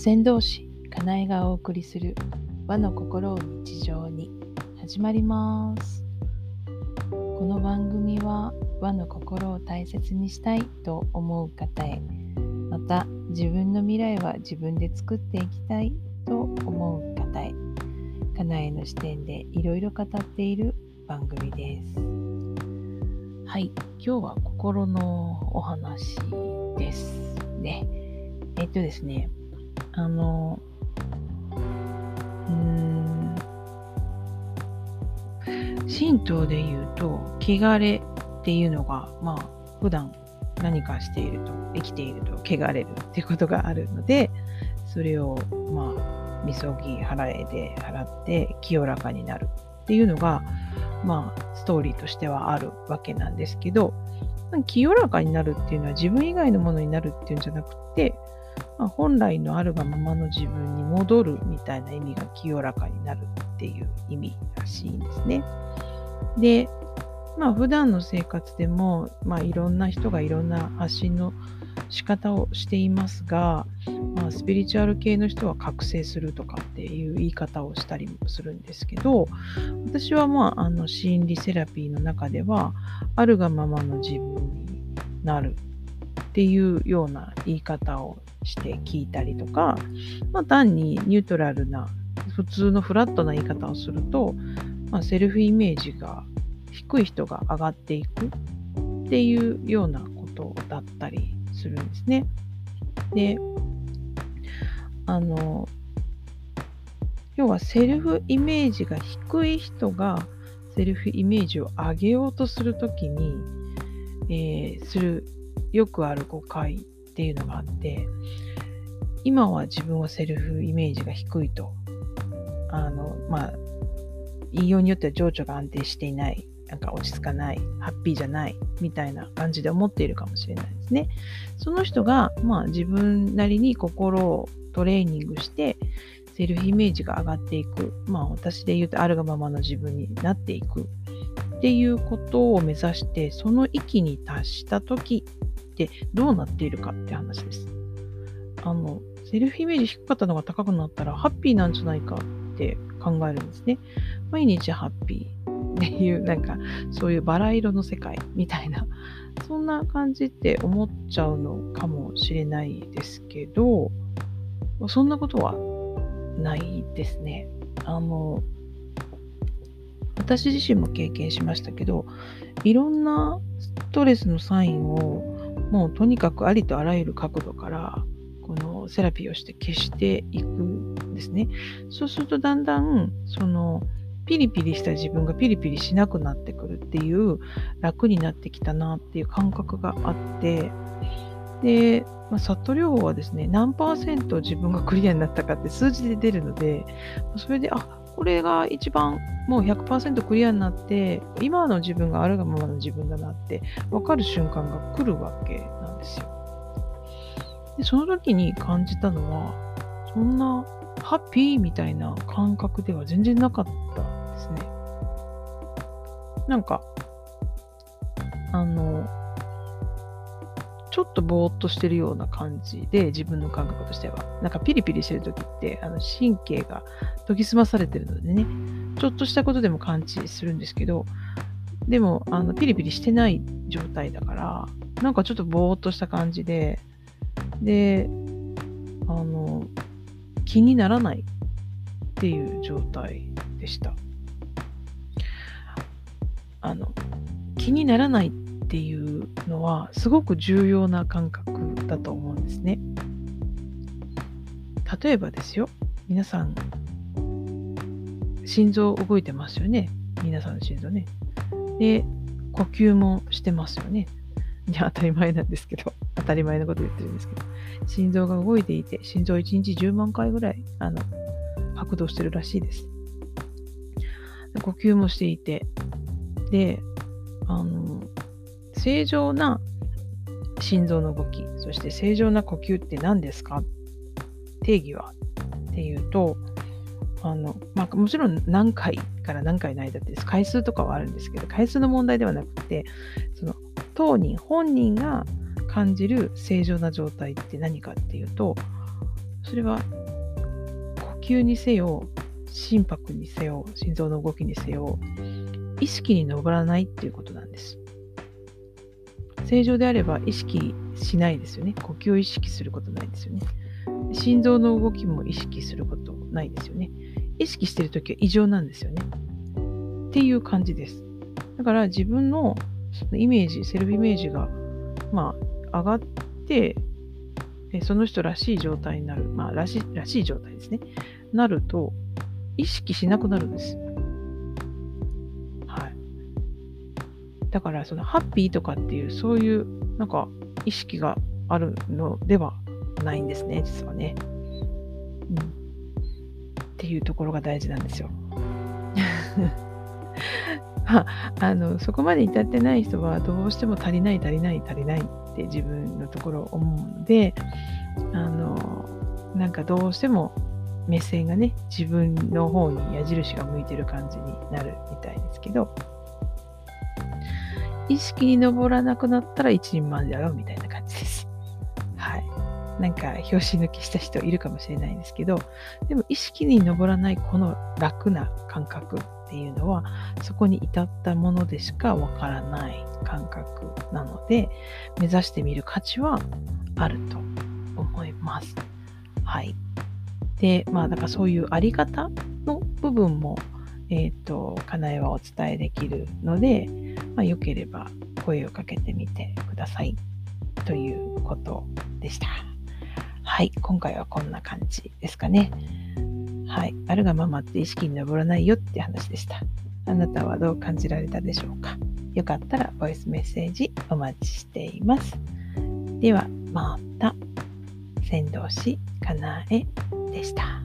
先導師かなえがお送りする和の心を日常に。始まります。この番組は和の心を大切にしたいと思う方へ。また自分の未来は自分で作っていきたいと思う方へ。かなえの視点でいろいろ語っている番組です。はい今日は心のお話ですね。えっとですねあの、うん、神道で言うと、汚れっていうのが、まあ、普段何かしていると、生きていると汚れるっていうことがあるので、それを、まあ、みそぎ払えで払って清らかになるっていうのが、まあ、ストーリーとしてはあるわけなんですけど、清らかになるっていうのは自分以外のものになるっていうんじゃなくて、まあ、本来のあるがままの自分に戻るみたいな意味が清らかになるっていう意味らしいんですね。で、まあ普段の生活でも、まあ、いろんな人がいろんな発信の仕方をしていますが、まあ、スピリチュアル系の人は覚醒するとかっていう言い方をしたりもするんですけど私はまああの心理セラピーの中ではあるがままの自分になるっていうような言い方をして聞いたりとか、まあ、単にニュートラルな普通のフラットな言い方をすると、まあ、セルフイメージが低い人が上がっていくっていうようなことだったりするんですね。で、あの、要はセルフイメージが低い人がセルフイメージを上げようとするときに、えー、するよくある誤解っていうのがあって今は自分はセルフイメージが低いと。あのまあ言いようによっては情緒が安定していない。なんか落ち着かない。ハッピーじゃないみたいな感じで思っているかもしれないですね。その人が、まあ、自分なりに心をトレーニングしてセルフイメージが上がっていく。まあ私で言うとあるがままの自分になっていく。っていうことを目指してその域に達した時てどうなっているかって話です。あの、セルフイメージ低かったのが高くなったらハッピーなんじゃないかって考えるんですね。毎日ハッピーっていう、なんかそういうバラ色の世界みたいな、そんな感じって思っちゃうのかもしれないですけど、そんなことはないですね。あの、私自身も経験しましたけど、いろんなストレスのサインをもうとにかくありとあらゆる角度からこのセラピーをして消していくんですね。そうするとだんだんそのピリピリした自分がピリピリしなくなってくるっていう楽になってきたなっていう感覚があってで、まあ、サット療法はですね何パーセント自分がクリアになったかって数字で出るのでそれであこれが一番もう100%クリアになって今の自分があるがままの自分だなって分かる瞬間が来るわけなんですよ。でその時に感じたのはそんなハッピーみたいな感覚では全然なかったですね。なんかあのちょっとぼーっとしてるような感じで、自分の感覚としては。なんかピリピリしてる時って、あの神経が研ぎ澄まされてるのでね、ちょっとしたことでも感知するんですけど、でも、あのピリピリしてない状態だから、なんかちょっとぼーっとした感じで、で、あの、気にならないっていう状態でした。あの、気にならないってっていうのはすごく重要な感覚だと思うんですね。例えばですよ、皆さん、心臓動いてますよね。皆さんの心臓ね。で、呼吸もしてますよね。いや、当たり前なんですけど、当たり前のこと言ってるんですけど、心臓が動いていて、心臓1日10万回ぐらい、あの、拍動してるらしいです。呼吸もしていて、で、あの、正常な心臓の動き、そして正常な呼吸って何ですか？定義は？っていうと、あのまあ、もちろん何回から何回の間って回数とかはあるんですけど、回数の問題ではなくて、その当人、本人が感じる正常な状態って何かっていうと、それは呼吸にせよ、心拍にせよ、心臓の動きにせよ、意識に上らないっていうことなんです。正常であれば意識しないですよね。呼吸を意識することないですよね。心臓の動きも意識することないですよね。意識してるときは異常なんですよね。っていう感じです。だから自分のイメージ、セルフイメージが、まあ、上がって、その人らしい状態になる、まあ、らしらしい状態ですね。なると、意識しなくなるんです。だから、そのハッピーとかっていう、そういう、なんか、意識があるのではないんですね、実はね。うん。っていうところが大事なんですよ。まあ、あのそこまで至ってない人はどうしても足りない足りない足りないって自分のところ思うのであのなんかどうしても目線がね自分の方に矢印が向いてる感じになるみたいですけど意識に上らなくなったら一人前だよみたいな感じです。はい。なんか、拍子抜きした人いるかもしれないんですけど、でも意識に上らないこの楽な感覚っていうのは、そこに至ったものでしかわからない感覚なので、目指してみる価値はあると思います。はい。で、まあ、だからそういうあり方の部分も、えっ、ー、と、かなえはお伝えできるので、まあ、よければ声をかけてみてくださいということでした。はい、今回はこんな感じですかね。はい、あるがままって意識に上らないよって話でした。あなたはどう感じられたでしょうかよかったらボイスメッセージお待ちしています。ではまた、先導師かなえでした。